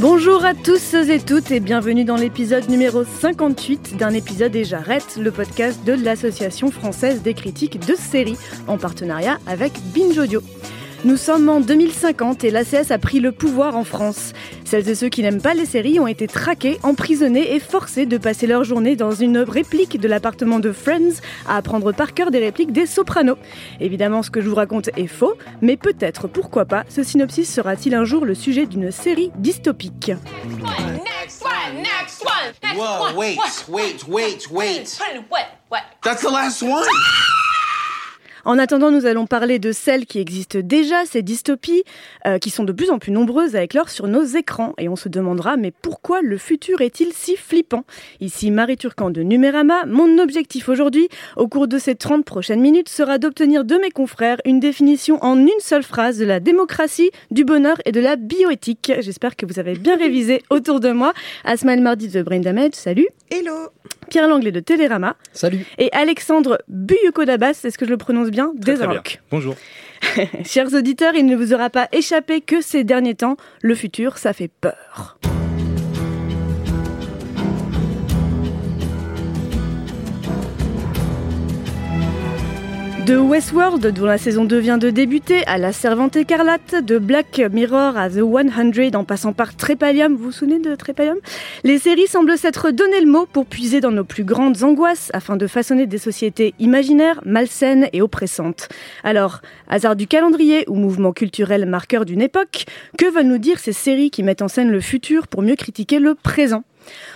Bonjour à tous et toutes et bienvenue dans l'épisode numéro 58 d'un épisode et j'arrête, le podcast de l'Association française des critiques de séries en partenariat avec Binge Audio. Nous sommes en 2050 et l'ACS a pris le pouvoir en France. Celles et ceux qui n'aiment pas les séries ont été traqués, emprisonnés et forcés de passer leur journée dans une réplique de l'appartement de Friends à apprendre par cœur des répliques des sopranos. Évidemment, ce que je vous raconte est faux, mais peut-être, pourquoi pas, ce synopsis sera-t-il un jour le sujet d'une série dystopique? Next one, next one, next Whoa, one. wait, What? wait, wait, wait. Put it in what? What? That's the last one. En attendant, nous allons parler de celles qui existent déjà, ces dystopies, euh, qui sont de plus en plus nombreuses à éclore sur nos écrans. Et on se demandera, mais pourquoi le futur est-il si flippant? Ici Marie Turcan de Numérama. Mon objectif aujourd'hui, au cours de ces 30 prochaines minutes, sera d'obtenir de mes confrères une définition en une seule phrase de la démocratie, du bonheur et de la bioéthique. J'espère que vous avez bien révisé autour de moi. Asma El Mardi de Brain Damage, salut. Hello Pierre Langlais de Télérama. Salut. Et Alexandre Buyukodabas, est-ce que je le prononce bien Très, Des très bien. Inrocks. Bonjour. Chers auditeurs, il ne vous aura pas échappé que ces derniers temps, le futur, ça fait peur. De Westworld, dont la saison 2 vient de débuter, à La Servante écarlate, de Black Mirror à The 100, en passant par Trépalium, vous vous souvenez de Trépalium? Les séries semblent s'être donné le mot pour puiser dans nos plus grandes angoisses afin de façonner des sociétés imaginaires, malsaines et oppressantes. Alors, hasard du calendrier ou mouvement culturel marqueur d'une époque, que veulent nous dire ces séries qui mettent en scène le futur pour mieux critiquer le présent?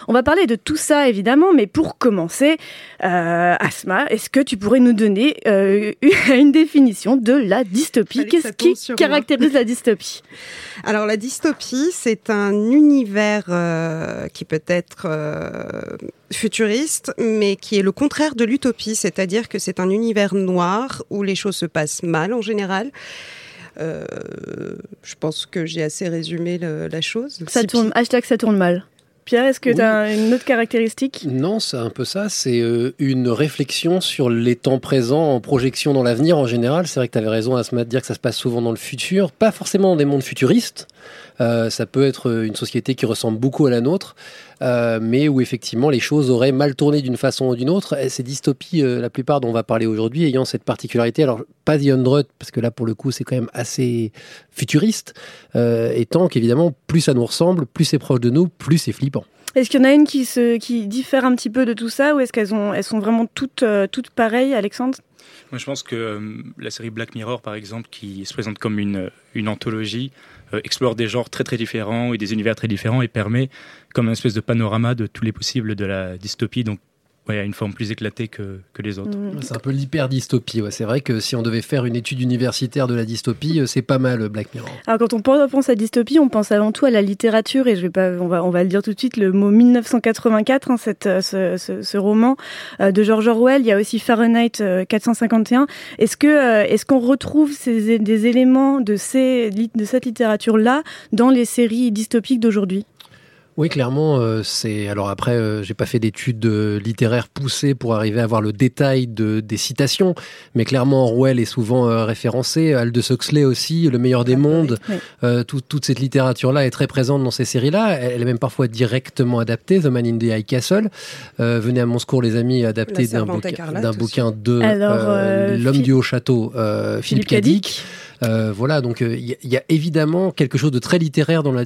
On va parler de tout ça évidemment, mais pour commencer, euh, Asma, est-ce que tu pourrais nous donner euh, une définition de la dystopie? Qu'est-ce qui moi. caractérise la dystopie? Alors la dystopie, c'est un univers euh, qui peut être futuriste, mais qui est le contraire de l'utopie, c'est-à-dire que c'est un univers noir où les choses se passent mal en général. Euh, je pense que j'ai assez résumé le- la chose. Ça Si tourne, hashtag ça tourne mal. Pierre, est-ce que Oui. tu as une autre caractéristique? Non, c'est un peu ça. C'est euh, une réflexion sur les temps présents en projection dans l'avenir en général. C'est vrai que tu avais raison à de dire que ça se passe souvent dans le futur, pas forcément dans des mondes futuristes. Euh, ça peut être une société qui ressemble beaucoup à la nôtre, euh, mais où effectivement les choses auraient mal tourné d'une façon ou d'une autre. Et ces dystopies, euh, la plupart dont on va parler aujourd'hui, ayant cette particularité, alors pas The Hundred, parce que là pour le coup c'est quand même assez futuriste, euh, étant qu'évidemment plus ça nous ressemble, plus c'est proche de nous, plus c'est flippant. Est-ce qu'il y en a une qui, se, qui diffère un petit peu de tout ça ou est-ce qu'elles ont, elles sont vraiment toutes, euh, toutes pareilles, Alexandre? Moi, je pense que euh, la série Black Mirror, par exemple, qui se présente comme une, une anthologie, euh, explore des genres très très différents et des univers très différents et permet comme une espèce de panorama de tous les possibles de la dystopie, donc ouais, à une forme plus éclatée que, que les autres. Mm. C'est un peu l'hyper-dystopie. Ouais. C'est vrai que si on devait faire une étude universitaire de la dystopie, euh, c'est pas mal Black Mirror. Alors quand on pense à dystopie, on pense avant tout à la littérature et je vais pas, on va, on va le dire tout de suite, le mot 1984, hein, cette, euh, ce, ce, ce roman euh, de George Orwell. Il y a aussi Fahrenheit euh, 451. Est-ce que, euh, est-ce qu'on retrouve ces, des éléments de ces, lit- de cette littérature-là dans les séries dystopiques d'aujourd'hui? Oui, clairement, euh, c'est. Alors après, euh, j'ai pas fait d'études euh, littéraires poussées pour arriver à voir le détail de, des citations, mais clairement, Orwell est souvent euh, référencé, Aldous Huxley aussi, Le meilleur des mondes. Oui. Euh, tout- toute cette littérature-là est très présente dans ces séries-là. Elle elle est même parfois directement adaptée. The Man in the High Castle. Euh, venez à mon secours, les amis, adapté d'un bouquin, bouquin de Alors, euh, euh, L'homme Phil- du haut château, euh, Philippe Cadic. Euh, voilà, donc il y, a- y a évidemment quelque chose de très littéraire dans la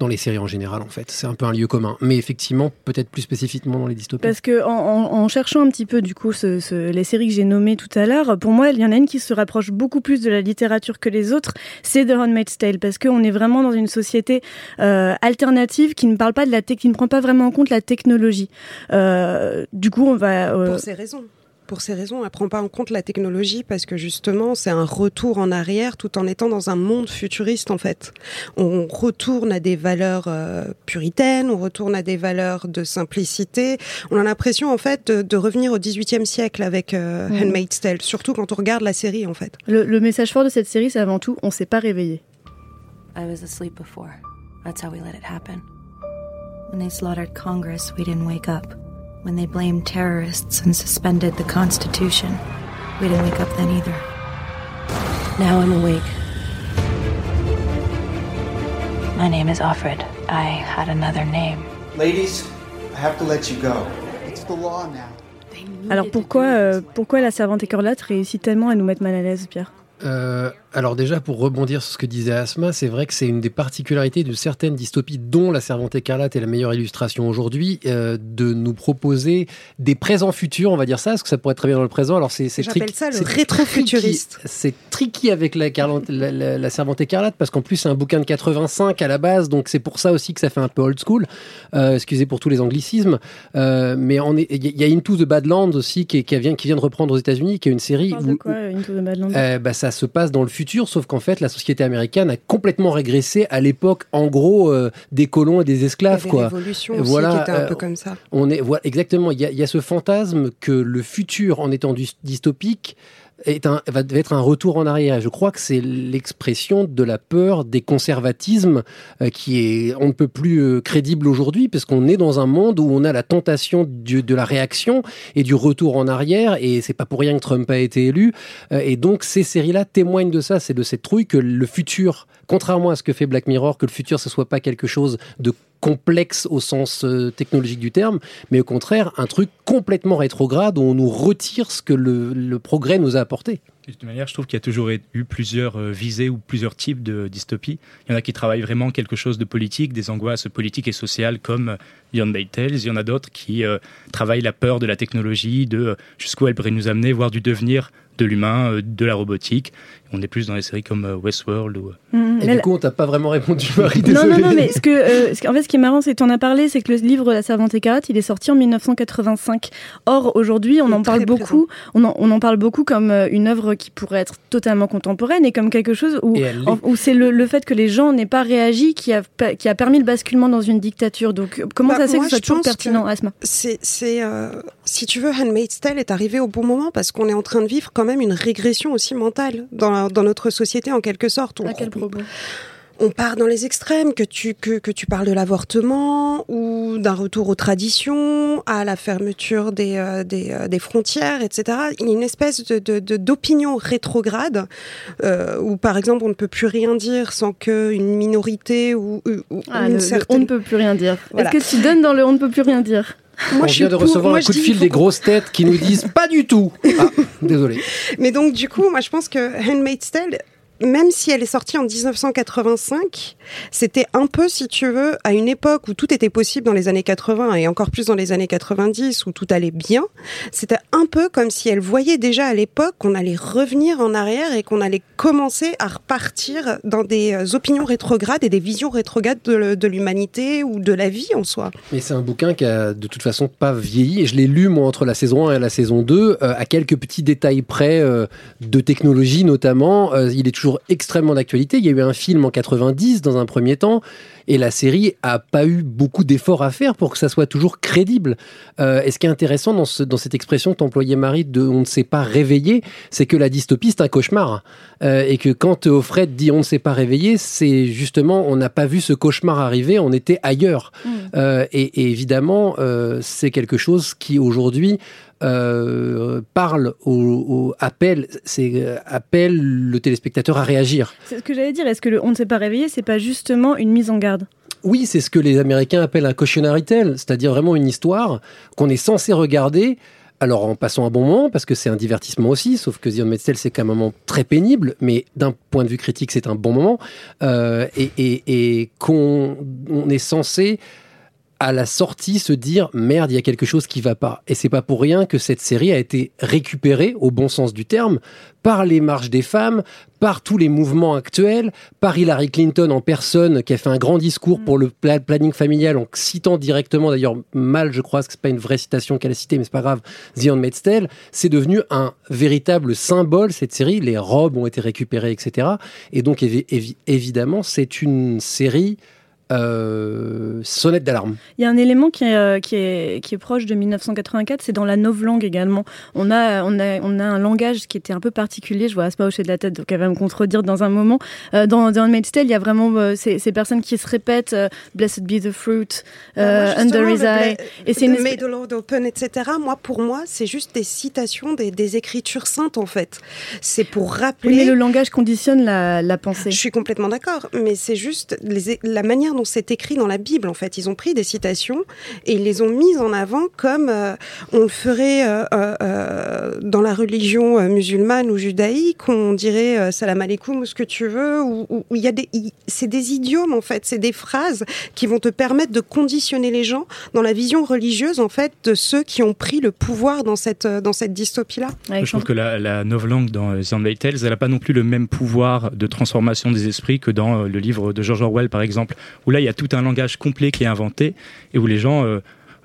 dans les séries en général en fait. C'est un peu un lieu commun, mais effectivement peut-être plus spécifiquement dans les dystopies. Parce que en, en- en cherchant un petit peu du coup ce- ce- les séries que j'ai nommées tout à l'heure, pour moi il y en a une qui se rapproche beaucoup plus de la littérature que les autres, c'est The Handmaid's Tale, parce qu'on est vraiment dans une société euh, alternative qui ne parle pas de la qui ne prend pas vraiment en compte la technologie. Euh, du coup on va euh, Pour ces raisons. Pour ces raisons, elle prend pas en compte la technologie parce que justement, c'est un retour en arrière tout en étant dans un monde futuriste en fait. On retourne à des valeurs euh, puritaines, on retourne à des valeurs de simplicité. On a l'impression en fait de, de revenir au XVIIIe siècle avec euh. Handmaid's Tale, surtout quand on regarde la série en fait. Le, le message fort de cette série, c'est avant tout, on s'est pas réveillé. I was asleep before. That's how we let it happen. When they slaughtered Congress, we didn't wake up. When they blamed terrorists and suspended the Constitution, we didn't wake up then either. Now I'm awake. My name is Alfred. I had another name. Ladies, I have to let you go. It's the law now. Alors pourquoi, euh, pourquoi la servante écarlate réussit tellement à nous mettre mal à l'aise, Pierre Euh, alors déjà, pour rebondir sur ce que disait Asma, c'est vrai que c'est une des particularités de certaines dystopies, dont La Servante écarlate est la meilleure illustration aujourd'hui, euh, de nous proposer des présents futurs, on va dire ça, parce que ça pourrait être très bien dans le présent. Alors c'est c'est J'appelle tricky- ça le c'est rétro-futuriste. tricky- C'est tricky avec la, Carlante- la, la- la Servante écarlate, parce qu'en plus c'est un bouquin de 85 à la base, donc c'est pour ça aussi que ça fait un peu old school. Euh, excusez pour tous les anglicismes, Euh, mais on est- il y a Into the Badlands aussi qui, est- qui vient, qui vient de reprendre aux États-Unis, qui est une série où, quoi, Into the Badlands? Euh, bah, ça se passe dans le futur, sauf qu'en fait, la société américaine a complètement régressé à l'époque, en gros, euh, des colons et des Il y esclaves. quoi. Aussi Voilà, qui était un euh, peu comme ça. On est, voilà, exactement. Il y, a, il y a ce fantasme que le futur, en étant dys- dystopique, un, va être un retour en arrière. Je crois que c'est l'expression de la peur des conservatismes euh, qui est on ne peut plus euh, crédible aujourd'hui parce qu'on est dans un monde où on a la tentation de la réaction et du retour en arrière et c'est pas pour rien que Trump a été élu Euh, et donc ces séries-là témoignent de ça, c'est de cette trouille que le futur, contrairement à ce que fait Black Mirror, que le futur ce soit pas quelque chose de complexe au sens euh, technologique du terme, mais au contraire un truc complètement rétrograde où on nous retire ce que le, progrès nous a apporté. De toute manière, je trouve qu'il y a toujours eu plusieurs euh, visées ou plusieurs types de dystopie. Il y en a qui travaillent vraiment quelque chose de politique, des angoisses politiques et sociales comme Beyond Bay Tales. Il y en a d'autres qui euh, travaillent la peur de la technologie, de euh, jusqu'où elle pourrait nous amener, voire du devenir de l'humain, euh, de la robotique. On est plus dans les séries comme euh, Westworld ou... Mhm. Et Mais du la- coup, on t'a pas vraiment répondu, Marie, Non, désolé. non, non, mais ce que, euh, ce que- en fait, ce qui est marrant, c'est que tu en as parlé, c'est que le livre La Servante écarlate, il est sorti en 1985. Or, aujourd'hui, on en parle beaucoup, on en, on en parle beaucoup comme euh, une œuvre qui pourrait être totalement contemporaine et comme quelque chose où, Et en- où c'est le, le fait que les gens n'aient pas réagi qui a, qui a permis le basculement dans une dictature. Donc, euh, comment Bah, ça se fait que ce soit toujours pertinent, Asma? C'est, c'est, euh, si tu veux, Handmaid's Tale est arrivé au bon moment parce qu'on est en train de vivre quand même une régression aussi mentale dans, dans notre société en quelque sorte. On, À quel propos on part dans les extrêmes, que tu, que, que tu parles de l'avortement ou d'un retour aux traditions, à la fermeture des, euh, des, euh, des frontières, etc. Il y a une espèce de, d'opinion rétrograde euh, où, par exemple, on ne peut plus rien dire sans qu'une minorité ou, ou- ou Ah, une le- le certaine... On ne peut plus rien dire. Voilà. Est-ce que tu donnes dans le On ne peut plus rien dire Moi, on je vient de recevoir moi, un coup de fil il des grosses têtes qui nous disent pas du tout. Ah, désolé. Mais donc, du coup, moi, je pense que Handmaid's Tale, même si elle est sortie en 1985, c'était un peu, si tu veux, à une époque où tout était possible dans les années 80 et encore plus dans les années 90 où tout allait bien. C'était un peu comme si elle voyait déjà à l'époque qu'on allait revenir en arrière et qu'on allait commencer à repartir dans des euh, opinions rétrogrades et des visions rétrogrades de, l'humanité ou de la vie en soi. Mais c'est un bouquin qui a de toute façon pas vieilli et je l'ai lu moi entre la saison 1 et la saison 2 euh, à quelques petits détails près euh, de technologie notamment. Il est toujours extrêmement d'actualité. Il y a eu un film en 90 dans un premier temps et la série a pas eu beaucoup d'efforts à faire pour que ça soit toujours crédible. Euh, et ce qui est intéressant dans, ce- dans cette expression que t'employais Marie de on ne s'est pas réveillé, c'est que la dystopie c'est un cauchemar Euh, et que quand Offred dit on ne s'est pas réveillé, c'est justement on n'a pas vu ce cauchemar arriver, on était ailleurs. Euh, et, et évidemment, euh, c'est quelque chose qui aujourd'hui euh, parle au, au- appelle, c'est euh, appelle le téléspectateur à réagir. C'est ce que j'allais dire. Est-ce que le On ne s'est pas réveillé, c'est pas justement une mise en garde? Oui, c'est ce que les Américains appellent un cautionary tale, c'est-à-dire vraiment une histoire qu'on est censé regarder. Alors en passant un bon moment, parce que c'est un divertissement aussi, sauf que The Handmaid's Tale c'est quand même un moment très pénible, mais d'un point de vue critique c'est un bon moment, Euh, et, et- et qu'on on est censé à la sortie se dire merde, il y a quelque chose qui va pas. Et c'est pas pour rien que cette série a été récupérée, au bon sens du terme, par les marches des femmes, par tous les mouvements actuels, par Hillary Clinton en personne qui a fait un grand discours pour le pla- planning familial en citant directement, d'ailleurs mal, je crois, que c'est pas une vraie citation qu'elle a citée, mais c'est pas grave, The Handmaid's Tale. C'est devenu un véritable symbole cette série. Les robes ont été récupérées, etc. Et donc évi- évi- évidemment, c'est une série euh, sonnette d'alarme. Il y a un élément qui est, euh, qui est, qui est proche de 1984, c'est dans la novlangue également. On a, on, a, on a un langage qui était un peu particulier, je vois Aspa hocher de la tête, donc elle va me contredire dans un moment. Euh, dans dans Handmaid's Tale, il y a vraiment euh, ces, ces personnes qui se répètent euh, Blessed be the fruit, Under his eye. Bla- Et c'est une the espèce- May the Lord open, etc. Moi, pour moi, c'est juste des citations des, des écritures saintes, en fait. C'est pour rappeler. Oui, mais le langage conditionne la, la pensée. Je suis complètement d'accord, mais c'est juste les- la manière dont c'est écrit dans la Bible. En fait, ils ont pris des citations et ils les ont mises en avant comme euh, on le ferait euh, euh, dans la religion musulmane ou judaïque. On dirait euh, salam alaikum ou ce que tu veux. Ou il y a des, c'est des idiomes en fait, c'est des phrases qui vont te permettre de conditionner les gens dans la vision religieuse en fait de ceux qui ont pris le pouvoir dans cette dans cette dystopie là. Je trouve que la, la novlangue dans euh, The Handmaid's Tale, elle n'a pas non plus le même pouvoir de transformation des esprits que dans le livre de George Orwell, par exemple, où là, il y a tout un langage complet qui est inventé et où les gens euh,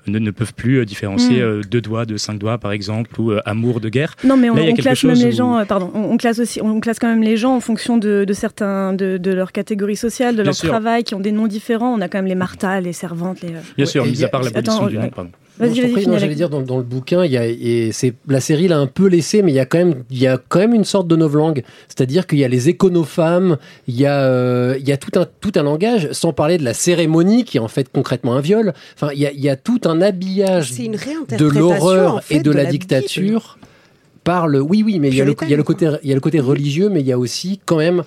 ne, ne peuvent plus euh, différencier Mm. euh, deux doigts de cinq doigts, par exemple, ou euh, amour de guerre. Non, mais on, Là, on classe même les où- gens. euh, pardon, on, on classe aussi, on classe quand même les gens en fonction de, de certains, de, de leur catégorie sociale, de Bien leur sûr. travail, qui ont des noms différents. On a quand même les Martha, les servantes, les. Bien sûr, mis à part l'abolition du nom, pardon. Vas-y, avec- j'allais dire dans, dans le bouquin, il y a, et c'est la série l'a un peu laissé, mais il y a quand même, il y a quand même une sorte de novlangue, c'est-à-dire qu'il y a les éconofemmes, il y a, euh, il y a tout un tout un langage, sans parler de la cérémonie qui est en fait concrètement un viol. Enfin, il y a, il y a tout un habillage une de l'horreur en fait, et de, la, dictature par le. Oui, oui, mais il y, a le, il y a le côté, il y a le côté religieux, mais il y a aussi quand même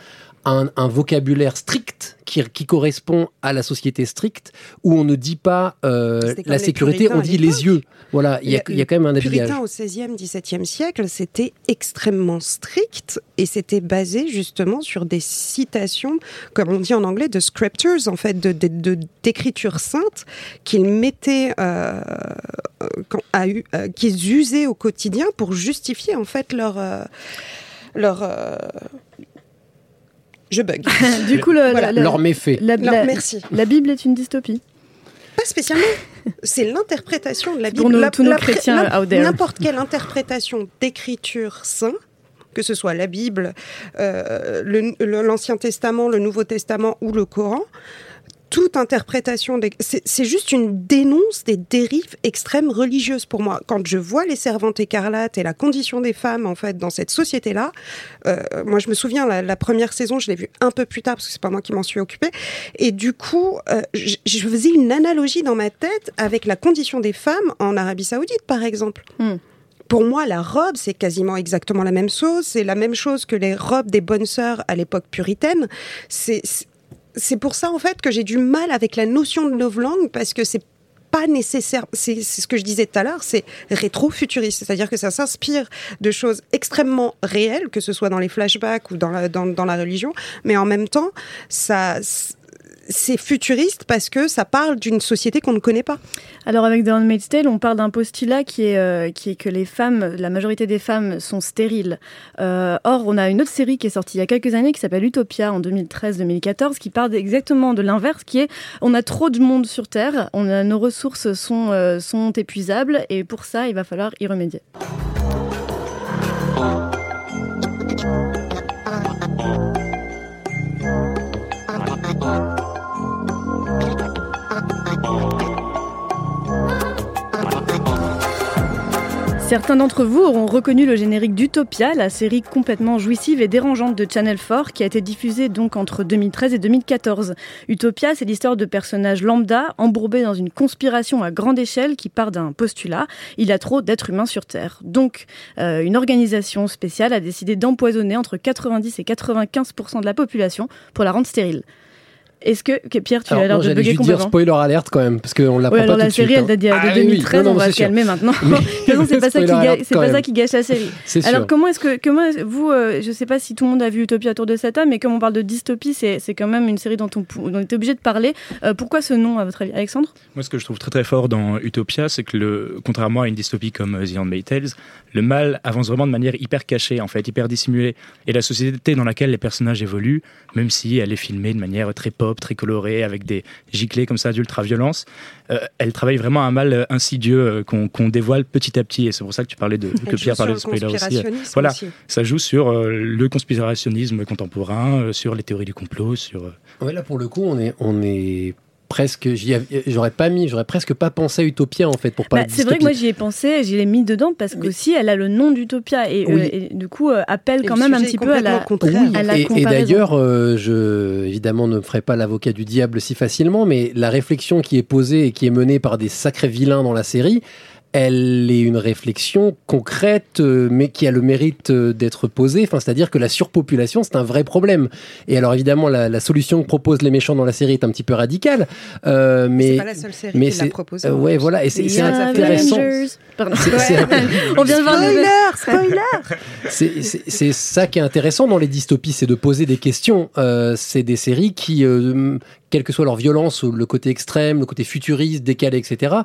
un, un vocabulaire strict qui, qui correspond à la société stricte, où on ne dit pas euh, la les sécurité, on dit les yeux. Voilà, il y y a quand même un habillage. Puritain au 16e, 17e siècle, c'était extrêmement strict et c'était basé justement sur des citations, comme on dit en anglais, de scriptures, en fait, de, de- de- d'écritures saintes qu'ils mettaient, euh, euh, qu'ils usaient au quotidien pour justifier en fait leur. leur euh, Je bug. du coup, le- Voilà. la- Leur méfait. La, Leur- la- merci. La Bible est une dystopie. Pas spécialement. C'est l'interprétation de la Pour Bible. nos- La- tous nos la- chrétiens la- out there. N'importe quelle interprétation d'écriture saint, que ce soit la Bible, euh, le- le- l'Ancien Testament, le Nouveau Testament ou le Coran, toute interprétation, des- c'est juste une dénonce des dérives extrêmes religieuses pour moi. Quand je vois les servantes écarlates et la condition des femmes en fait dans cette société-là, euh, moi je me souviens la, la première saison, je l'ai vue un peu plus tard parce que c'est pas moi qui m'en suis occupée, et du coup euh, je, je faisais une analogie dans ma tête avec la condition des femmes en Arabie Saoudite par exemple. Hmm. Pour moi, la robe, c'est quasiment exactement la même chose. C'est la même chose que les robes des bonnes sœurs à l'époque puritaine. C'est c'est- pour ça en fait que j'ai du mal avec la notion de novlangue parce que c'est pas nécessaire. C'est ce que je disais tout à l'heure, c'est rétro-futuriste, c'est-à-dire que ça s'inspire de choses extrêmement réelles, que ce soit dans les flashbacks ou dans la religion, mais en même temps, ça c'est futuriste parce que ça parle d'une société qu'on ne connaît pas. Alors avec The Handmaid's Tale, on parle d'un postulat qui est, euh, qui est que les femmes, la majorité des femmes sont stériles. Euh, or, on a une autre série qui est sortie il y a quelques années qui s'appelle Utopia en 2013-2014 qui parle exactement de l'inverse, qui est on a trop de monde sur Terre, on a, nos ressources sont, euh, sont épuisables et pour ça, il va falloir y remédier. Certains d'entre vous auront reconnu le générique d'Utopia, la série complètement jouissive et dérangeante de Channel 4 qui a été diffusée donc entre 2013 et 2014. Utopia, c'est l'histoire de personnages lambda embourbés dans une conspiration à grande échelle qui part d'un postulat il y a trop d'êtres humains sur Terre. Donc, euh, une organisation spéciale a décidé d'empoisonner entre 90 et 95% de la population pour la rendre stérile. Est-ce que, Pierre, tu Alors, as l'air de j'allais bugger juste dire complètement spoiler alerte quand même, parce qu'on l'a Ouais, pas alors tout la de série, suite, elle hein. date de Ah oui, oui. 2013, Non, non, on va se sûr. calmer maintenant. Mais- de toute façon, c'est pas, ça qui, Spoiler ga- alert c'est quand pas ça même. qui gâche la série. C'est Alors sûr. comment est-ce que, comment vous, euh, je sais pas si tout le monde a vu Utopia autour de cette table, mais comme on parle de dystopie, c'est c'est quand même une série dont on, pou- dont on est obligé de parler. Euh, pourquoi ce nom, à votre avis, Alexandre? Moi, ce que je trouve très très fort dans Utopia, c'est que le, contrairement à une dystopie comme euh, The Handmaid's Tales, le mal avance vraiment de manière hyper cachée, en fait, hyper dissimulée. Et la société dans laquelle les personnages évoluent, même si elle est filmée de manière très pop, très colorée, avec des giclées comme ça d'ultra-violence, euh, elle travaille vraiment un mal euh, insidieux euh, qu'on qu'on dévoile petit à petit. Et c'est pour ça que tu parlais de, que Pierre parlait de spoiler aussi. Voilà, aussi. ça joue sur euh, le conspirationnisme contemporain, euh, sur les théories du complot, sur... euh, Ouais, là pour le coup, on est, on est presque. J'aurais pas mis, j'aurais presque pas pensé à Utopia en fait pour parler Bah, de C'est vrai que moi j'y ai pensé, j'y l'ai mis dedans parce qu'aussi elle a le nom d'Utopia et, Oui. euh, et du coup euh, appelle Et quand même un petit peu à la, à et, d'ailleurs, euh, je évidemment ne ferai pas l'avocat du diable si facilement, mais la réflexion qui est posée et qui est menée par des sacrés vilains dans la série, elle est une réflexion concrète, euh, mais qui a le mérite euh, d'être posée. Enfin, c'est-à-dire que la surpopulation, c'est un vrai problème. Et alors, évidemment, la, la solution que proposent les méchants dans la série est un petit peu radicale, euh, mais C'est pas la seule série mais qui l'a c'est- proposé. euh, ouais, voilà, et c'est intéressant. Avengers. Pardon. C'est- c'est- On vient de voir le- Spoiler, spoiler. C'est- C'est c'est ça qui est intéressant dans les dystopies, c'est de poser des questions. Euh, c'est des séries qui, euh, quelle que soit leur violence, ou le côté extrême, le côté futuriste, décalé, etc.,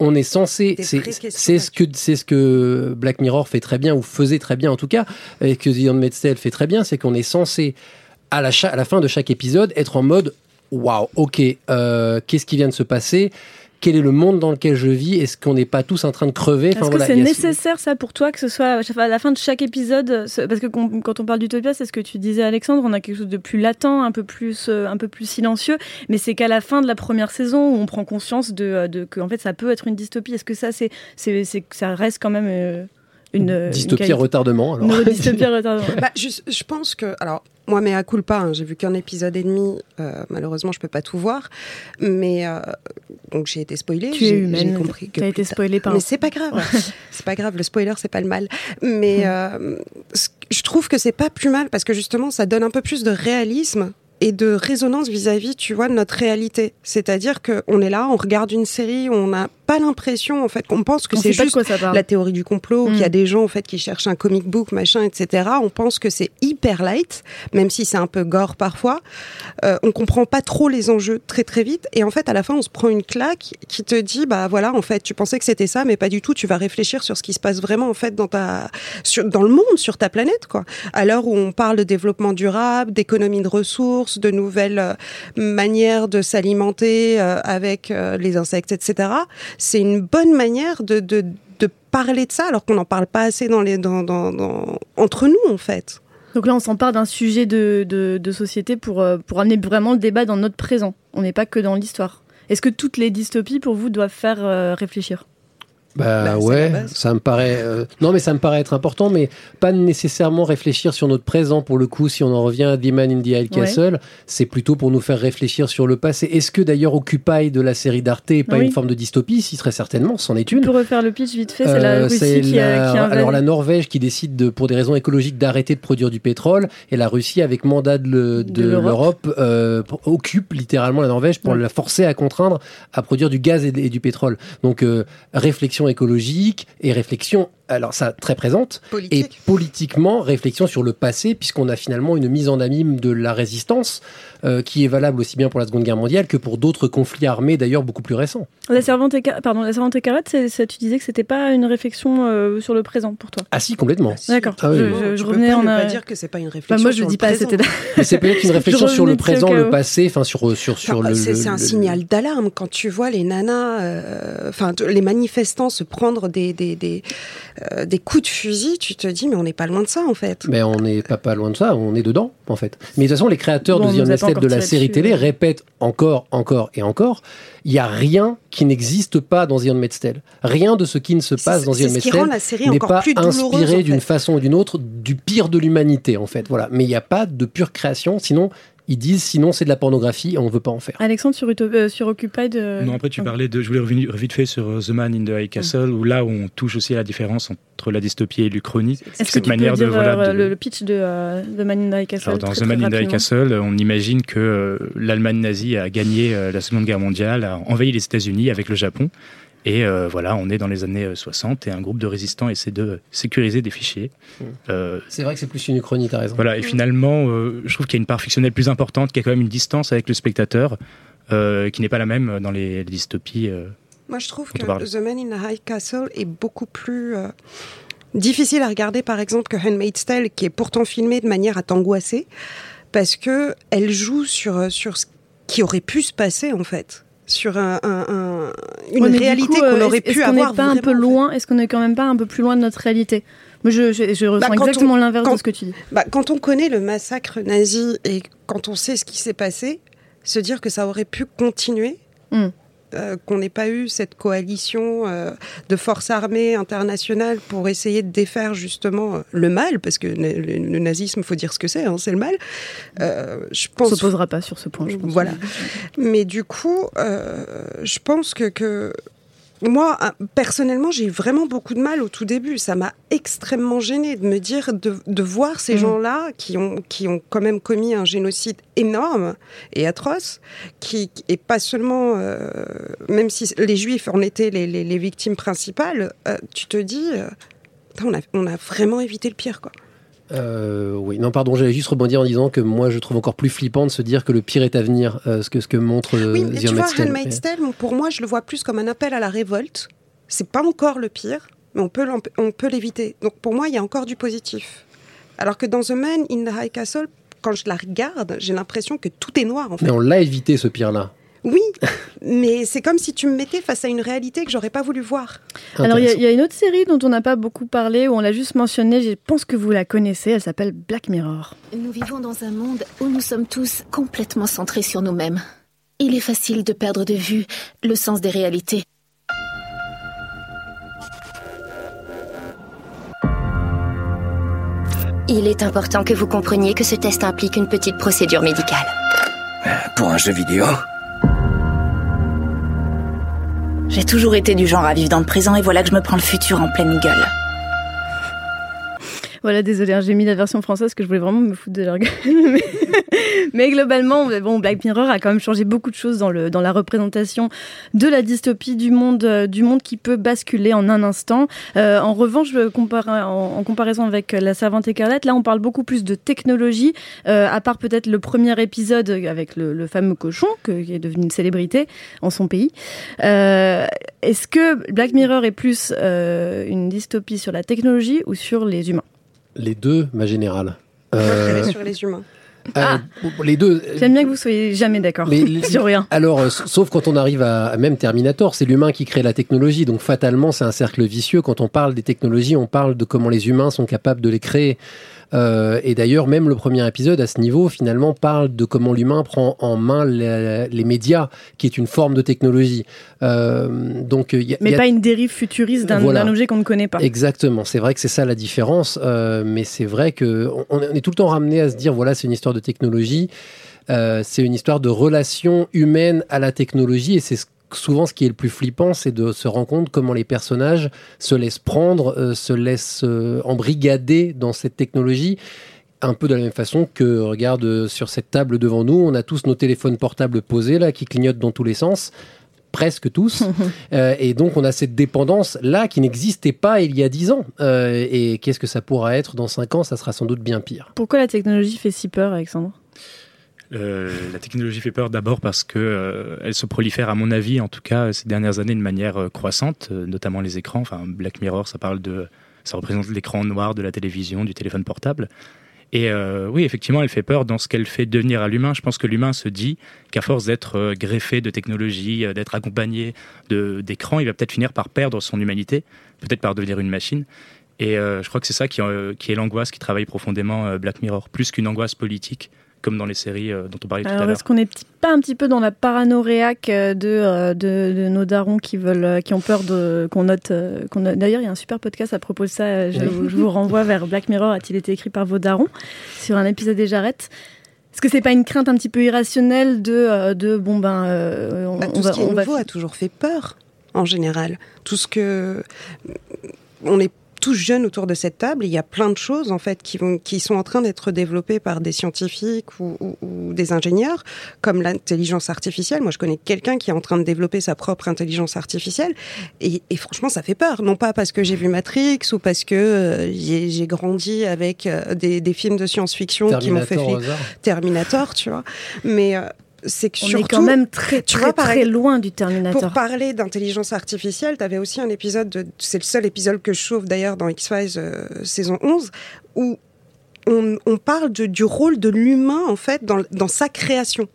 on est censé. C'est ce que c'est ce que Black Mirror fait très bien ou faisait très bien en tout cas, et que The Handmaid's Tale fait très bien, c'est qu'on est censé à la, cha- à la fin de chaque épisode être en mode waouh, ok, euh, qu'est-ce qui vient de se passer? Quel est le monde dans lequel je vis Est-ce qu'on n'est pas tous en train de crever? Est-ce que c'est ce- nécessaire ça pour toi que ce soit à la fin de chaque épisode ce- Parce que quand on parle d'Utopia, c'est ce que tu disais Alexandre, on a quelque chose de plus latent, un peu plus, euh, un peu plus silencieux, mais c'est qu'à la fin de la première saison où on prend conscience de, de que en fait ça peut être une dystopie. Est-ce que ça c'est, c'est, c'est- ça reste quand même euh, une une Dystopie qualité- retardement. Alors. Une dystopie à retardement. Bah, je, je pense que, alors, moi, mais à culpa, hein, j'ai vu qu'un épisode et demi. euh, malheureusement, je peux pas tout voir, mais euh, donc j'ai été spoilée. Tu es j'ai- humaine, J'ai compris que t'as été spoilée par Mais c'est pas grave. c'est pas grave. Le spoiler, c'est pas le mal. Mais euh, ce- je trouve que c'est pas plus mal parce que justement, ça donne un peu plus de réalisme et de résonance vis-à-vis, tu vois, de notre réalité. C'est-à-dire qu'on est là, on regarde une série, on n'a pas l'impression, en fait, qu'on pense que c'est juste la théorie du complot, Mm. qu'il y a des gens, en fait, qui cherchent un comic book, machin, etc. On pense que c'est hyper light, même si c'est un peu gore parfois. Euh, on comprend pas trop les enjeux très très vite. Et en fait, à la fin, on se prend une claque qui te dit, bah voilà, en fait, tu pensais que c'était ça, mais pas du tout. Tu vas réfléchir sur ce qui se passe vraiment, en fait, dans ta, sur, dans le monde, sur ta planète, quoi. À l'heure où on parle de développement durable, d'économie de ressources, de nouvelles euh, manières de s'alimenter euh, avec euh, les insectes, etc. C'est une bonne manière de, de, de parler de ça, alors qu'on n'en parle pas assez dans les, dans, dans, entre nous, en fait. Donc là, on s'empare d'un sujet de, de, société pour, pour amener vraiment le débat dans notre présent. On n'est pas que dans l'histoire. Est-ce que toutes les dystopies, pour vous, doivent faire réfléchir? Bah, Bah, ouais, ça me paraît. euh, Non, mais ça me paraît être important, mais pas nécessairement réfléchir sur notre présent pour le coup. Si on en revient à The Man in the High Castle, c'est plutôt pour nous faire réfléchir sur le passé. Est-ce que d'ailleurs Occupy de la série d'Arte est pas Oui. une forme de dystopie? Si très certainement, c'en est une. peux refaire le pitch vite fait C'est la Euh, Russie qui, a, la- qui a alors la. Norvège qui décide de, pour des raisons écologiques d'arrêter de produire du pétrole et la Russie avec mandat de, De de l'Europe. euh, pour- occupe littéralement la Norvège pour Ouais. la forcer à contraindre à produire du gaz et, et du pétrole. Donc euh, écologique et réflexion alors ça très présente Politique. et politiquement réflexion sur le passé puisqu'on a finalement une mise en abîme de la résistance euh, qui est valable aussi bien pour la Seconde Guerre mondiale que pour d'autres conflits armés d'ailleurs beaucoup plus récents. La servante, éca- Pardon, la servante écarlate, c'est- c'est- tu disais que c'était pas une réflexion euh, sur le présent pour toi? Ah si complètement. D'accord. Ah oui, je, je- je Tu peux revenais pas en dire que c'est pas une Enfin, réflexion. moi, je sur dis le pas. présent. C'était. Mais c'est peut-être une réflexion sur le présent, le passé, enfin sur sur sur Enfin, le. c'est le- c'est un le- signal d'alarme quand tu vois les nanas, euh, enfin les manifestants se prendre des des des, euh, des coups de fusil. Tu te dis mais on n'est pas loin de ça en fait. Mais on n'est pas, pas loin de ça, on est dedans en fait. Mais de toute façon, les créateurs Bon, de The Honest de la série télé répètent encore, encore et encore. Il n'y a rien qui n'existe pas dans The Handmaid's Tale. Rien de ce qui ne se passe dans The Handmaid's Tale la série n'est pas inspiré en d'une fait. façon ou d'une autre du pire de l'humanité en fait. Voilà. Mais il n'y a pas de pure création, sinon ils disent sinon c'est de la pornographie et on veut pas en faire. Alexandre sur, Uto- euh, sur Occupied. euh, Non, après tu parlais de, je voulais revenir vite fait sur euh, The Man in the High Castle, où là où on touche aussi à la différence entre la dystopie et l'Uchronie. Est-ce que Cette tu manière peux de, dire voilà, euh, de- le, le pitch de, euh, de Man in the High Castle Alors, dans très, The Man in the High Castle, on imagine que euh, l'Allemagne nazie a gagné euh, la Seconde Guerre mondiale, a envahi les États-Unis avec le Japon. Et euh, voilà, on est dans les années euh, 60 et un groupe de résistants essaie de sécuriser des fichiers. Euh, C'est vrai que c'est plus une uchronie, t'as raison. voilà, et finalement, euh, je trouve qu'il y a une part fictionnelle plus importante, qu'il y a quand même une distance avec le spectateur, euh, qui n'est pas la même dans les, les dystopies. euh. Moi, je trouve que. The Man in the High Castle est beaucoup plus euh, difficile à regarder, par exemple, que Handmaid's Tale, qui est pourtant filmé de manière à t'angoisser, parce que elle joue sur, euh, sur ce qui aurait pu se passer, en fait. Sur un, un- un- une Ouais, réalité qu'on euh, aurait pu est-ce qu'on n'est avoir. pas un peu loin Est-ce qu'on est quand même pas un peu plus loin de notre réalité? Moi, je, je, je ressens Bah, exactement l'inverse de ce que tu dis. Bah, quand on connaît le massacre nazi et quand on sait ce qui s'est passé, se dire que ça aurait pu continuer, Hmm. Euh, qu'on n'ait pas eu cette coalition euh, de forces armées internationales pour essayer de défaire justement euh, le mal, parce que le, le- nazisme, faut dire ce que c'est, hein, c'est le mal. Je On pense. s'opposera pas sur ce point, je pense. Voilà. Mais du coup, je pense que, que moi, ah, personnellement, j'ai eu vraiment beaucoup de mal au tout début. Ça m'a extrêmement gênée de me dire, de, de voir ces Mhm. gens-là qui ont, qui ont quand même commis un génocide énorme et atroce, qui, et pas seulement, euh, même si les juifs en étaient les, les- les victimes principales, euh, tu te dis, euh, on, a, on a vraiment évité le pire, quoi. Euh, oui, non, pardon, j'allais juste rebondir en disant que moi je trouve encore plus flippant de se dire que le pire est à venir, euh, ce, que, ce que montre euh, Oui, mais The tu vois, Handmaid's Tale. Pour moi, je le vois plus comme un appel à la révolte. C'est pas encore le pire, mais on peut, on peut l'éviter. Donc pour moi, il y a encore du positif. Alors que dans The Man in the High Castle, quand je la regarde, j'ai l'impression que tout est noir, en fait. Mais on l'a évité ce pire-là. Oui, mais c'est comme si tu me mettais face à une réalité que j'aurais pas voulu voir. Alors, il y a- il y, a une autre série dont on n'a pas beaucoup parlé, où on l'a juste mentionné, je pense que vous la connaissez, elle s'appelle Black Mirror. Nous vivons dans un monde où nous sommes tous complètement centrés sur nous-mêmes. Il est facile de perdre de vue le sens des réalités. Il est important que vous compreniez que ce test implique une petite procédure médicale. Pour un jeu vidéo? J'ai toujours été du genre à vivre dans le présent et voilà que je me prends le futur en pleine gueule. Voilà, désolé, hein, j'ai mis la version française parce que je voulais vraiment me foutre de leur gueule. mais, globalement, bon, Black Mirror a quand même changé beaucoup de choses dans, le, dans la représentation de la dystopie du monde, euh, du monde qui peut basculer en un instant. Euh, en revanche, en, comparaison avec La Servante écarlate, là, on parle beaucoup plus de technologie, euh, à part peut-être le premier épisode avec le, fameux cochon, qui est devenu une célébrité en son pays. Est-ce que Black Mirror est plus une dystopie sur la technologie ou sur les humains? Les deux, ma générale. Euh, sur les humains. Ah. euh, les deux. J'aime bien que vous soyez jamais d'accord sur rien. Alors, euh, sauf quand on arrive à, à même Terminator, c'est l'humain qui crée la technologie. Donc fatalement, c'est un cercle vicieux. Quand on parle des technologies, on parle de comment les humains sont capables de les créer. Euh, et d'ailleurs, même le premier épisode à ce niveau, finalement, parle de comment l'humain prend en main les, les médias, qui est une forme de technologie. Euh, donc, il y a- Mais il y a- pas une dérive futuriste d'un Voilà. objet qu'on ne connaît pas. Exactement, c'est vrai que c'est ça la différence, euh, mais c'est vrai que on, on est tout le temps ramené à se dire voilà c'est une histoire de technologie, euh, c'est une histoire de relation humaine à la technologie et c'est ce- souvent ce qui est le plus flippant, c'est de se rendre compte comment les personnages se laissent prendre, euh, se laissent euh, embrigader dans cette technologie. Un peu de la même façon que, regarde, euh, sur cette table devant nous, on a tous nos téléphones portables posés, là, qui clignotent dans tous les sens presque tous. Euh, et donc, on a cette dépendance là qui n'existait pas il y a 10 ans. Euh, et qu'est-ce que ça pourra être dans 5 ans? Ça sera sans doute bien pire. Pourquoi la technologie fait si peur, Alexandre? Euh, la technologie fait peur d'abord parce que euh, elle se prolifère, à mon avis, en tout cas ces dernières années, de manière euh, croissante, euh, notamment les écrans. Enfin, Black Mirror, ça parle de, ça représente l'écran noir de la télévision, du téléphone portable. Et euh, oui, effectivement, elle fait peur dans ce qu'elle fait devenir à l'humain. Je pense que l'humain se dit qu'à force d'être euh, greffé de technologie, euh, d'être accompagné d'écrans, il va peut-être finir par perdre son humanité, peut-être par devenir une machine. Et euh, je crois que c'est ça qui, euh, qui est l'angoisse qui travaille profondément euh, Black Mirror, plus qu'une angoisse politique, comme dans les séries euh, dont on parlait tout à l'heure. est-ce qu'on n'est pas un petit peu dans la paranoïaque euh, de, euh, de, de nos darons qui veulent, qui ont peur de qu'on note, euh, qu'on note- D'ailleurs, il y a un super podcast à propos de ça. Je, Oui. vous- je vous renvoie vers Black Mirror. A-t-il été écrit par vos darons sur un épisode des Jarrettes Est-ce que c'est pas une crainte un petit peu irrationnelle de, de bon ben, euh, on, Bah, on tout va, ce qui est on va- nouveau a toujours fait peur, en général. Tout ce que on est tous jeunes autour de cette table, il y a plein de choses en fait qui vont, qui sont en train d'être développées par des scientifiques ou, ou- ou des ingénieurs, comme l'intelligence artificielle. Moi, je connais quelqu'un qui est en train de développer sa propre intelligence artificielle, et, et franchement, ça fait peur. Non pas parce que j'ai vu Matrix ou parce que euh, j'ai grandi avec euh, des, des films de science-fiction qui m'ont fait flipper. Terminator, tu vois. Mais euh, c'est que On est quand même très, tu très, vois, très loin du Terminator. Pour parler d'intelligence artificielle, tu avais aussi un épisode, de- c'est le seul épisode que je sauve d'ailleurs dans X-Files euh, saison 11, où on, on parle de- du rôle de l'humain en fait dans, dans sa création.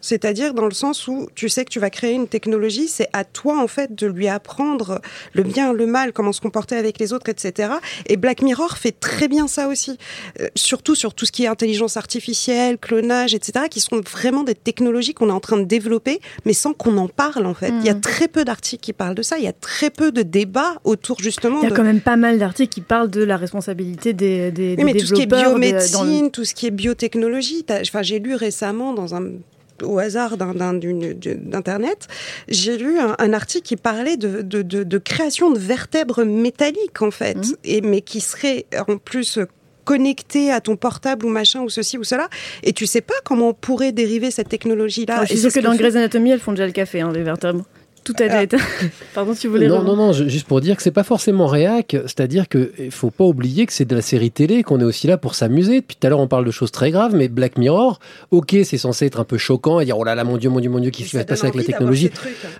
C'est-à-dire dans le sens où tu sais que tu vas créer une technologie, c'est à toi en fait de lui apprendre le bien, le mal, comment se comporter avec les autres, etc. Et Black Mirror fait très bien ça aussi, Euh, surtout sur tout ce qui est intelligence artificielle, clonage, etc., qui sont vraiment des technologies qu'on est en train de développer, mais sans qu'on en parle en fait. Il y a Mhm. très peu d'articles qui parlent de ça, il y a très peu de débats autour justement Il y a de... quand même pas mal d'articles qui parlent de la responsabilité des, des, Oui, des mais tout ce qui est biomédecine, le- tout ce qui est biotechnologie, enfin, j'ai lu récemment dans un au hasard d'internet, j'ai lu un, un article qui parlait de, de, de- de création de vertèbres métalliques en fait, Mhm. et mais qui seraient en plus connectées à ton portable ou machin ou ceci ou cela, et tu sais pas comment on pourrait dériver cette technologie-là. Ah, je suis sûre que ce dans Grey's Anatomy, elles font déjà le café, hein, les vertèbres. Tout a déjà été. Pardon, si vous voulez. Non, non, non, je- juste pour dire que c'est pas forcément réac, c'est-à-dire que il faut pas oublier que c'est de la série télé, qu'on est aussi là pour s'amuser. Depuis tout à l'heure, on parle de choses très graves, mais Black Mirror, ok, c'est censé être un peu choquant et dire oh là là, mon dieu, mon dieu, mon dieu, qu'est-ce qui va se passer avec la technologie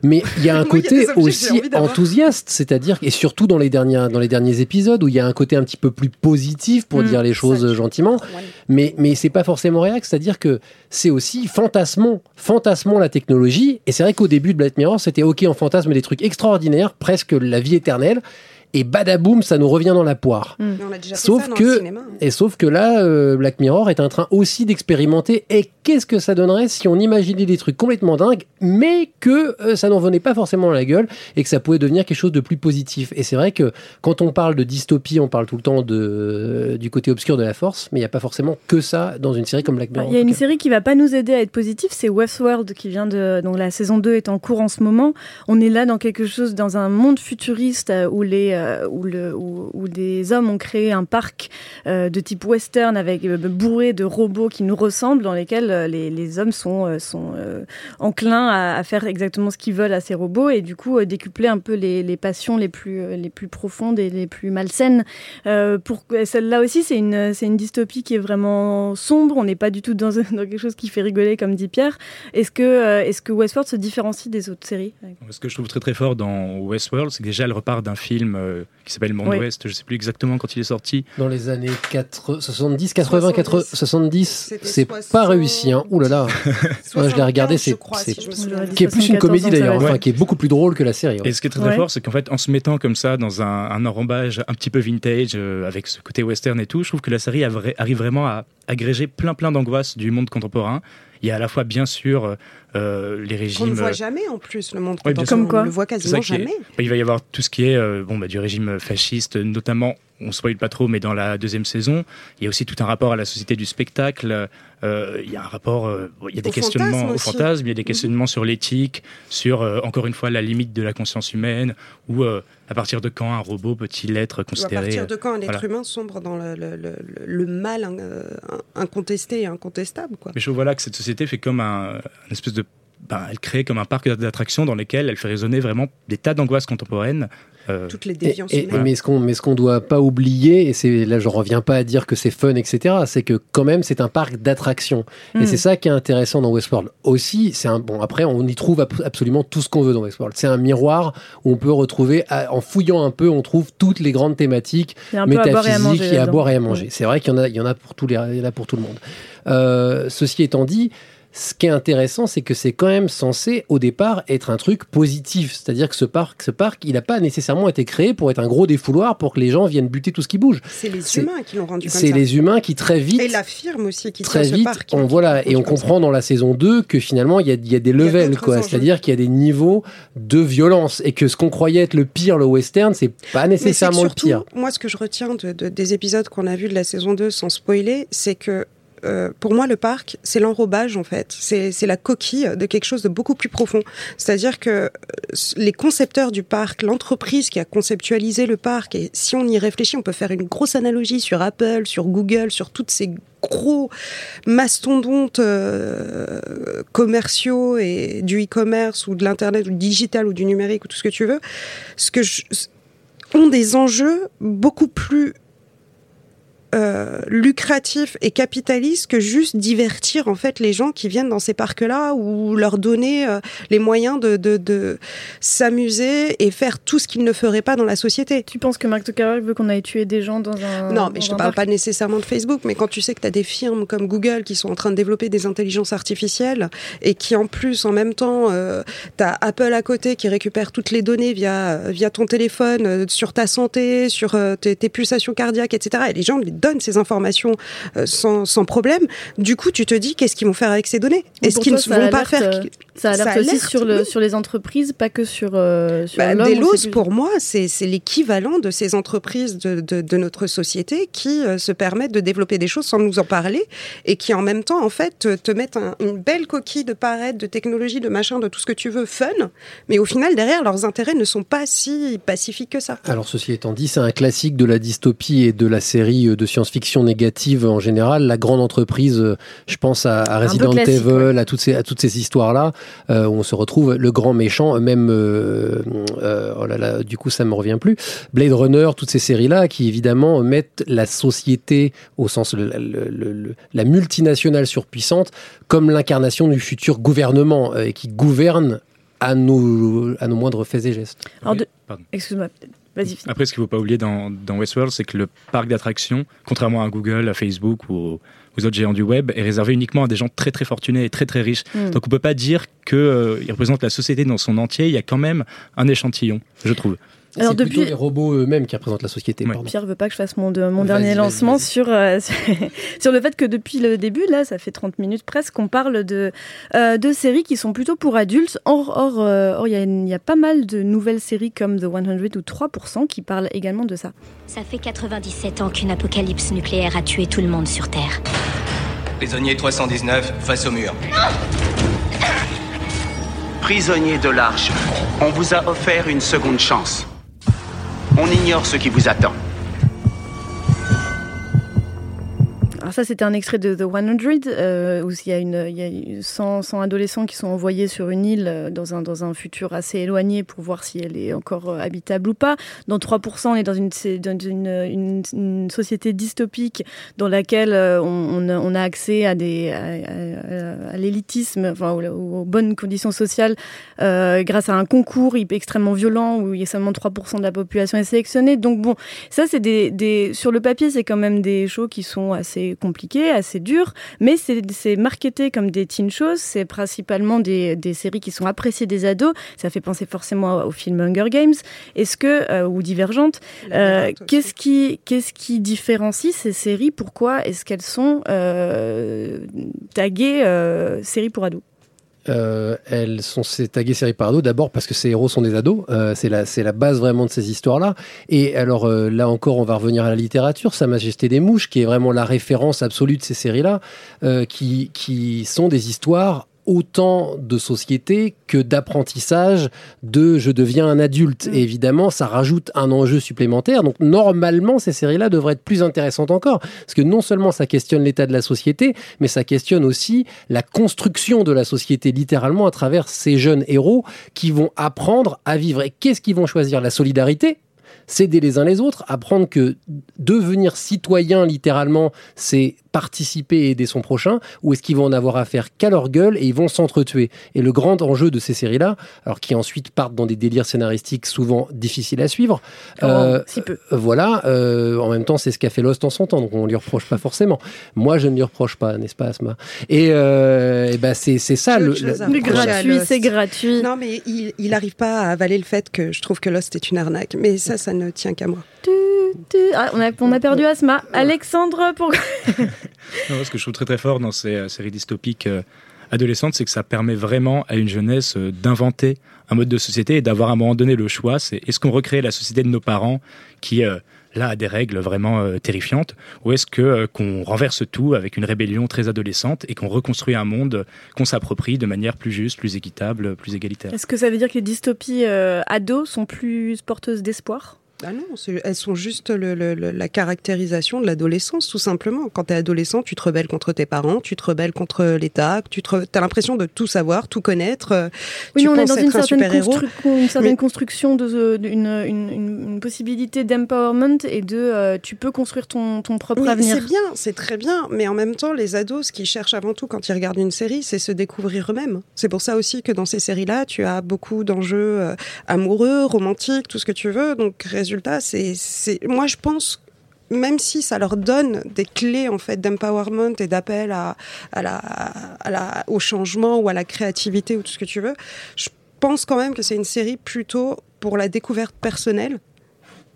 Mais il y a un a côté aussi enthousiaste, c'est-à-dire et surtout dans les derniers dans les derniers épisodes où il y a un côté un petit peu plus positif pour Mm, dire les choses gentiment. Mais mais c'est pas forcément réac, c'est-à-dire que c'est aussi fantasmons, fantasmons la technologie. Et c'est vrai qu'au début de Black Mirror, c'était ok, on fantasme des trucs extraordinaires, presque la vie éternelle. Et badaboum, ça nous revient dans la poire. Mais on a déjà fait Sauf dans que, le cinéma. hein. et sauf que là, euh, Black Mirror est en train aussi d'expérimenter. Et qu'est-ce que ça donnerait si on imaginait des trucs complètement dingues, mais que euh, ça n'en venait pas forcément à la gueule et que ça pouvait devenir quelque chose de plus positif. Et c'est vrai que quand on parle de dystopie, on parle tout le temps de, euh, du côté obscur de la force, mais il n'y a pas forcément que ça dans une série comme Black Mirror. Il y a une cas. série qui va pas nous aider à être positif, c'est Westworld qui vient de donc la saison 2 est en cours en ce moment. On est là dans quelque chose dans un monde futuriste où les euh, où des hommes ont créé un parc euh, de type western avec euh, bourré de robots qui nous ressemblent dans lesquels euh, les, hommes sont sont enclins à, faire exactement ce qu'ils veulent à ces robots et du coup décupler un peu les, passions les plus profondes et les plus malsaines. Celle-là aussi c'est une dystopie qui est vraiment sombre. On n'est pas du tout dans, quelque chose qui fait rigoler comme dit Pierre. Est-ce que est-ce que Westworld se différencie des autres séries? Ce que je trouve très très fort dans Westworld, c'est que déjà elle repart d'un film euh, qui s'appelle Monde Oui. Ouest. Je sais plus exactement quand il est sorti. Dans les années 4, 70, 80, 80, 70, C'était c'est pas réussi. Hein. Ouh là là. Ouais, je l'ai regardé, c'est, c'est- qui est plus une comédie d'ailleurs, enfin, qui est beaucoup plus drôle que la série. ouais. Et ce qui est très très fort, c'est qu'en fait, en se mettant comme ça dans un, un enrobage un petit peu vintage, euh, avec ce côté western et tout, je trouve que la série arrive vraiment à agréger plein plein d'angoisses du monde contemporain. Il y a à la fois, bien sûr, euh, les On régimes. ne voit euh, jamais en plus le monde bien contemporain. sûr. On le voit quasiment qui est- jamais. bah, il va y avoir tout ce qui est euh, bon, bah, du régime fasciste, notamment, on ne spoil pas trop, mais dans la deuxième saison, il y a aussi tout un rapport à la société du spectacle. euh, il y a un rapport, euh, il y a des Au questionnements fantasme au fantasme, il y a des Mhm. questionnements sur l'éthique, sur euh, encore une fois la limite de la conscience humaine, ou à partir de quand un robot peut-il être Ou à considéré partir de quand un être humain sombre dans le, le- le- le mal incontesté et incontestable quoi. Mais je trouve voilà que cette société fait comme un, une espèce de. Ben, elle crée comme un parc d'attractions dans lesquelles elle fait résonner vraiment des tas d'angoisses contemporaines. euh, Toutes les Et- déviances et- mais ce qu'on mais ce qu'on doit pas oublier et c'est là je reviens pas à dire que c'est fun etc c'est que quand même c'est un parc d'attractions. Et c'est ça qui est intéressant dans Westworld. Aussi c'est un bon après on y trouve ab- absolument tout ce qu'on veut dans Westworld. C'est un miroir où on peut retrouver à- en fouillant un peu on trouve toutes les grandes thématiques et métaphysiques manger et à boire et à manger. C'est vrai qu'il y en a il y en a pour tous les il y en a pour tout le monde. Euh, ceci étant dit ce qui est intéressant, c'est que c'est quand même censé, au départ, être un truc positif. C'est-à-dire que ce parc, ce parc, il n'a pas nécessairement été créé pour être un gros défouloir pour que les gens viennent buter tout ce qui bouge. C'est les C'est- humains qui l'ont rendu comme C'est ça. les humains qui très vite, Et la firme aussi qui très tient ce vite, parc. on voilà et on comprend dans la saison 2 que finalement il y a, il y a des levels quoi. C'est-à-dire qu'il y a des niveaux de violence et que ce qu'on croyait être le pire, le western, c'est pas c'est nécessairement surtout, le pire. Moi, ce que je retiens de- de- des épisodes qu'on a vus de la saison 2 sans spoiler, c'est que euh, pour moi, le parc, c'est l'enrobage en fait. C'est la coquille de quelque chose de beaucoup plus profond. C'est-à-dire que euh, les concepteurs du parc, l'entreprise qui a conceptualisé le parc, et si on y réfléchit, on peut faire une grosse analogie sur Apple, sur Google, sur toutes ces gros mastodontes euh, commerciaux et du e-commerce ou de l'internet ou du digital ou du numérique ou tout ce que tu veux, ont des enjeux beaucoup plus euh, lucratif et capitaliste que juste divertir en fait les gens qui viennent dans ces parcs-là ou leur donner euh, les moyens de, de, de s'amuser et faire tout ce qu'ils ne feraient pas dans la société. Tu penses que Mark Zuckerberg veut qu'on aille tuer des gens dans un Non, mais je te parle parc pas nécessairement de Facebook, mais quand tu sais que tu as des firmes comme Google qui sont en train de développer des intelligences artificielles et qui en plus, en même temps, euh, tu as Apple à côté qui récupère toutes les données via, via ton téléphone euh, sur ta santé, sur tes, tes pulsations cardiaques, etc. Et les gens lui donnent ces informations euh, sans, sans problème. Du coup, tu te dis, qu'est-ce qu'ils vont faire avec ces données? Est-ce qu'ils ne ça vont pas faire... euh, Ça alerte Ça aussi alerte, sur, le, oui. sur les entreprises, pas que sur, euh, sur Bah, plus- pour moi, c'est l'équivalent de ces entreprises de, de, de notre société qui euh, se permettent de développer des choses sans nous en parler et qui en même temps, en fait, te, te mettent un- une belle coquille de parettes, de technologie, de machin, de tout ce que tu veux, fun. Mais au final, derrière, leurs intérêts ne sont pas si pacifiques que ça. Alors ceci étant dit, c'est un classique de la dystopie et de la série de science-fiction négative en général. La grande entreprise, euh, je pense à, à Resident Evil, à toutes ces à toutes ces histoires-là, euh, où on se retrouve le grand méchant, même euh, euh, oh là là, du coup ça me revient plus. Blade Runner, toutes ces séries-là qui évidemment mettent la société au sens le- le- le- le- la multinationale surpuissante comme l'incarnation du futur gouvernement euh, et qui gouverne à nos à nos moindres faits et gestes. Alors, de-. Excuse-moi, vas-y. Après, ce qu'il ne faut pas oublier dans, dans Westworld, c'est que le parc d'attractions, contrairement à Google, à Facebook ou aux, autres géants du web, est réservé uniquement à des gens très très fortunés et très très riches. Mm. Donc on peut pas dire qu'il représente la société dans son entier. Il y a quand même un échantillon, je trouve. Alors, c'est depuis- plutôt les robots eux-mêmes qui représentent la société. pardon. Pierre veut pas que je fasse mon, de- mon Vas-y, dernier vas-y, lancement vas-y. sur, euh, sur le fait que depuis le début, là, ça fait 30 minutes presque, qu'on parle de, euh, de séries qui sont plutôt pour adultes. Or, or, euh, or, il y, y a pas mal de nouvelles séries comme The 100 ou 3% qui parlent également de ça. Ça fait 97 ans qu'une apocalypse nucléaire a tué tout le monde sur Terre. Prisonnier 319, face au mur. Prisonnier de l'Arche, on vous a offert une seconde chance. On ignore ce qui vous attend. Alors ça, c'était un extrait de The 100, euh, où il y a, une, il y a eu 100, 100 adolescents qui sont envoyés sur une île euh, dans un, dans un futur assez éloigné pour voir si elle est encore euh, habitable ou pas. Dans 3%, on est dans une, dans une, société dystopique dans laquelle euh, on, a, accès à, à, l'élitisme, enfin, aux, bonnes conditions sociales, grâce à un concours extrêmement violent où il y a seulement 3% de la population est sélectionnée. Donc bon, ça, c'est des, sur le papier, c'est quand même des shows qui sont assez compliqués, assez durs, mais c'est, marketé comme des teen shows. C'est principalement des, des séries qui sont appréciées des ados. Ça fait penser forcément au film Hunger Games. Est-ce que, euh, ou Divergente, euh, qu'est-ce qui, qu'est-ce qui différencie ces séries? Pourquoi est-ce qu'elles sont euh, taguées séries pour ados? Euh, elles sont taguées série par ado d'abord parce que ces héros sont des ados. Euh, c'est la c'est la base vraiment de ces histoires là et alors euh, là encore on va revenir à la littérature. Sa Majesté des mouches qui est vraiment la référence absolue de ces séries là qui qui sont des histoires autant de société que d'apprentissage de je deviens un adulte. Et évidemment, ça rajoute un enjeu supplémentaire. Donc normalement, ces séries-là devraient être plus intéressantes encore. Parce que non seulement ça questionne l'état de la société, mais ça questionne aussi la construction de la société, littéralement, à travers ces jeunes héros qui vont apprendre à vivre. Et qu'est-ce qu'ils vont choisir? La solidarité? S'aider les uns les autres, apprendre que devenir citoyen, littéralement, c'est participer et aider son prochain, ou est-ce qu'ils vont en avoir affaire qu'à leur gueule et ils vont s'entretuer? Et le grand enjeu de ces séries-là, alors qui ensuite partent dans des délires scénaristiques souvent difficiles à suivre, Oh, si peu. voilà, euh, en même temps, c'est ce qu'a fait Lost en son temps, donc on lui reproche pas forcément. Moi, je ne lui reproche pas, n'est-ce pas, Asma? Et, euh, et ben c'est c'est ça le, le- gratuit, c'est gratuit. Non, mais il, il arrive pas à avaler le fait que je trouve que Lost est une arnaque. Mais ça, ça ne tient qu'à moi. Tu- Ah, on, a, on a perdu Asma. Alexandre, pour... Non, ce que je trouve très très fort dans ces euh, séries dystopiques euh, adolescentes, c'est que ça permet vraiment à une jeunesse euh, d'inventer un mode de société et d'avoir à un moment donné le choix. C'est est-ce qu'on recrée la société de nos parents qui euh, là à des règles vraiment euh, terrifiantes Ou est-ce que euh, qu'on renverse tout avec une rébellion très adolescente et qu'on reconstruit un monde qu'on s'approprie de manière plus juste, plus équitable, plus égalitaire? Est-ce que ça veut dire que les dystopies euh, ados sont plus porteuses d'espoir? Ah non, elles sont juste le- le- le- la caractérisation de l'adolescence, tout simplement. Quand tu es adolescent, tu te rebelles contre tes parents, tu te rebelles contre l'État, tu te re- as l'impression de tout savoir, tout connaître. euh, Oui, tu on est dans une un certaine, constru- une certaine Mais- construction de de- d'une une, une- une possibilité d'empowerment et de euh, tu peux construire ton, ton propre Oui, avenir. c'est bien, c'est très bien, mais en même temps, les ados, ce qu'ils cherchent avant tout quand ils regardent une série, c'est se découvrir eux-mêmes. C'est pour ça aussi que dans ces séries-là, tu as beaucoup d'enjeux euh, amoureux, romantiques, tout ce que tu veux. Donc, c'est, c'est, moi, je pense. Même si ça leur donne des clés en fait d'empowerment et d'appel à, à la, à la, au changement ou à la créativité ou tout ce que tu veux, je pense quand même que c'est une série plutôt pour la découverte personnelle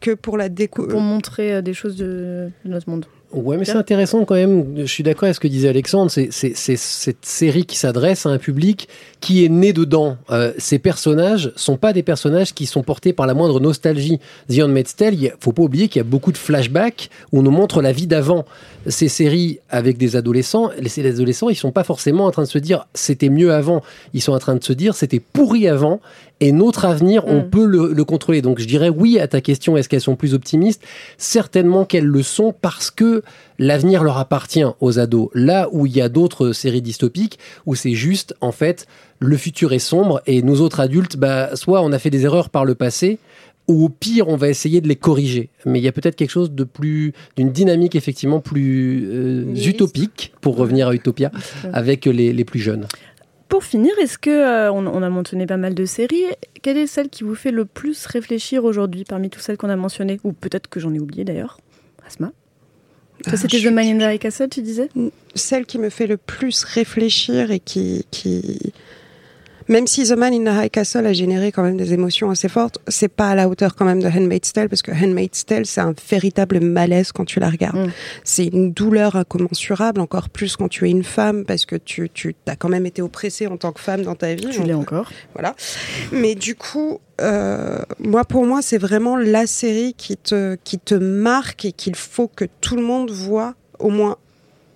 que pour la découverte. Pour montrer euh, des choses de notre monde. Ouais, mais c'est intéressant quand même. Je suis d'accord avec ce que disait Alexandre. C'est cette série qui s'adresse à un public qui est né dedans. Euh, ces personnages sont pas des personnages qui sont portés par la moindre nostalgie. The Handmaid's Tale, il faut pas oublier qu'il y a beaucoup de flashbacks où on nous montre la vie d'avant. Ces séries avec des adolescents, les adolescents, ils sont pas forcément en train de se dire c'était mieux avant. Ils sont en train de se dire c'était pourri avant et notre avenir, on peut le, le contrôler. Donc je dirais oui à ta question, est-ce qu'elles sont plus optimistes? Certainement qu'elles le sont parce que l'avenir leur appartient aux ados. Là où il y a d'autres séries dystopiques, où c'est juste, en fait, le futur est sombre et nous autres adultes, bah, soit on a fait des erreurs par le passé, ou au pire, on va essayer de les corriger. Mais il y a peut-être quelque chose de plus, d'une dynamique effectivement plus euh, utopique, pour revenir à Utopia, avec les, les plus jeunes. Pour finir, est-ce que euh, on, on a mentionné pas mal de séries Quelle est celle qui vous fait le plus réfléchir aujourd'hui parmi toutes celles qu'on a mentionnées Ou peut-être que j'en ai oublié d'ailleurs. Asma? C'était The High Castle, tu disais? Celle qui me fait le plus réfléchir et qui, qui... même si The Man in the High Castle a généré quand même des émotions assez fortes, c'est pas à la hauteur quand même de Handmaid's Tale parce que Handmaid's Tale c'est un véritable malaise quand tu la regardes. C'est une douleur incommensurable, encore plus quand tu es une femme parce que tu, tu as quand même été oppressée en tant que femme dans ta vie. Tu l'es encore. Voilà. Mais du coup, euh, moi pour moi c'est vraiment la série qui te qui te marque et qu'il faut que tout le monde voit au moins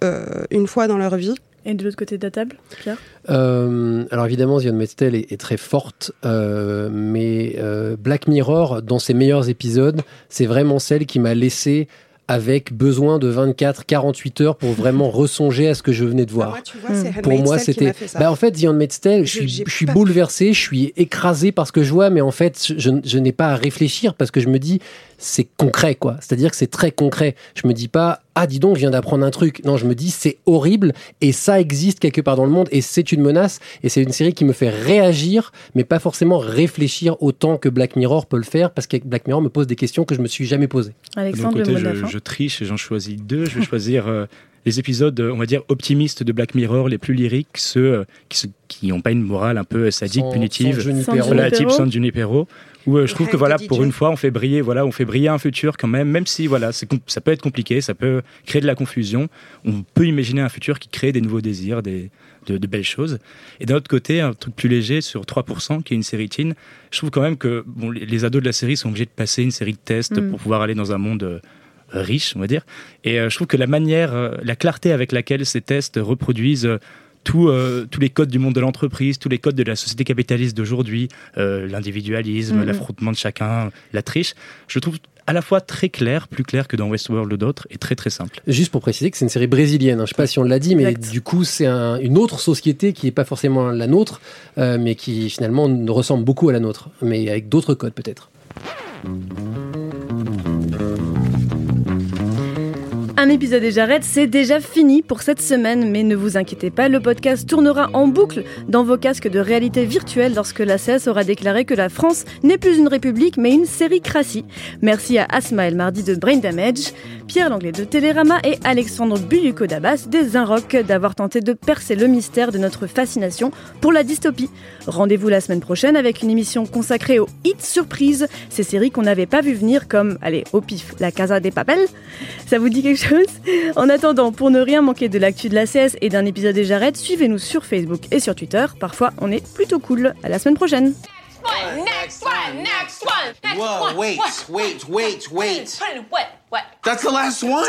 euh, une fois dans leur vie. Et de l'autre côté de la table, Pierre Euh, alors évidemment, The Tale est, est très forte, euh, mais euh, Black Mirror, dans ses meilleurs épisodes, c'est vraiment celle qui m'a laissé avec besoin de 24-48 heures pour vraiment ressonger à ce que je venais de voir. moi, tu vois, c'est pour moi, c'était. Bah, en fait, The Handmaid's Tale, je, Je- suis, j'ai je suis pas- bouleversé, je suis écrasé par ce que je vois, mais en fait, je, je n'ai pas à réfléchir parce que je me dis, c'est concret, quoi. C'est-à-dire que c'est très concret. Je me dis pas, ah, dis donc, je viens d'apprendre un truc. Non, je me dis, c'est horrible et ça existe quelque part dans le monde et c'est une menace et c'est une série qui me fait réagir, mais pas forcément réfléchir autant que Black Mirror peut le faire parce que Black Mirror me pose des questions que je me suis jamais posées. De mon Alexandre, le côté, je, triche et j'en choisis deux. Je vais choisir euh, les épisodes, on va dire, optimistes de Black Mirror, les plus lyriques, ceux euh, qui n'ont pas une morale un peu sadique, Sans- punitive, sans Junipero. voilà, San type Junipero. San Junipero, où je trouve que voilà, pour une fois, on fait briller, voilà, on fait briller un futur quand même, même si voilà, ça peut être compliqué, ça peut créer de la confusion. On peut imaginer un futur qui crée des nouveaux désirs, des de, de belles choses. Et d'un autre côté, un truc plus léger sur 3%, qui est une série teen. Je trouve quand même que bon, les, ados de la série sont obligés de passer une série de tests Mm. pour pouvoir aller dans un monde euh, riche, on va dire. Et euh, je trouve que la manière, euh, la clarté avec laquelle ces tests reproduisent tout, euh, tous les codes du monde de l'entreprise, tous les codes de la société capitaliste d'aujourd'hui, euh, l'individualisme, Mhm. l'affrontement de chacun, la triche, je trouve à la fois très clair, plus clair que dans Westworld ou d'autres, et très très simple. Juste pour préciser que c'est une série brésilienne. hein. Je sais pas si on l'a dit, mais Exact. du coup, c'est un- une autre société qui est pas forcément la nôtre, euh, mais qui finalement ressemble beaucoup à la nôtre, mais avec d'autres codes peut-être. Un épisode et j'arrête, c'est déjà fini pour cette semaine, mais ne vous inquiétez pas, le podcast tournera en boucle dans vos casques de réalité virtuelle lorsque la CS aura déclaré que la France n'est plus une république mais une séricratie. Merci à Asma El Mardi de Brain Damage, Pierre Langlais de Télérama et Alexandre Buyuko d'Abbas des Inrocks d'avoir tenté de percer le mystère de notre fascination pour la dystopie. Rendez-vous la semaine prochaine avec une émission consacrée aux hits surprises, ces séries qu'on n'avait pas vu venir comme, allez, au pif, La Casa des Papel. Ça vous dit quelque chose? En attendant, pour ne rien manquer de l'actu de la CS et d'un épisode et j'arrête, suivez-nous sur Facebook et sur Twitter. Parfois, on est plutôt cool. À la semaine prochaine. One, next one, next one, next Whoa, one. wait, one, wait, wait, wait. Put it in what? What? That's the last one.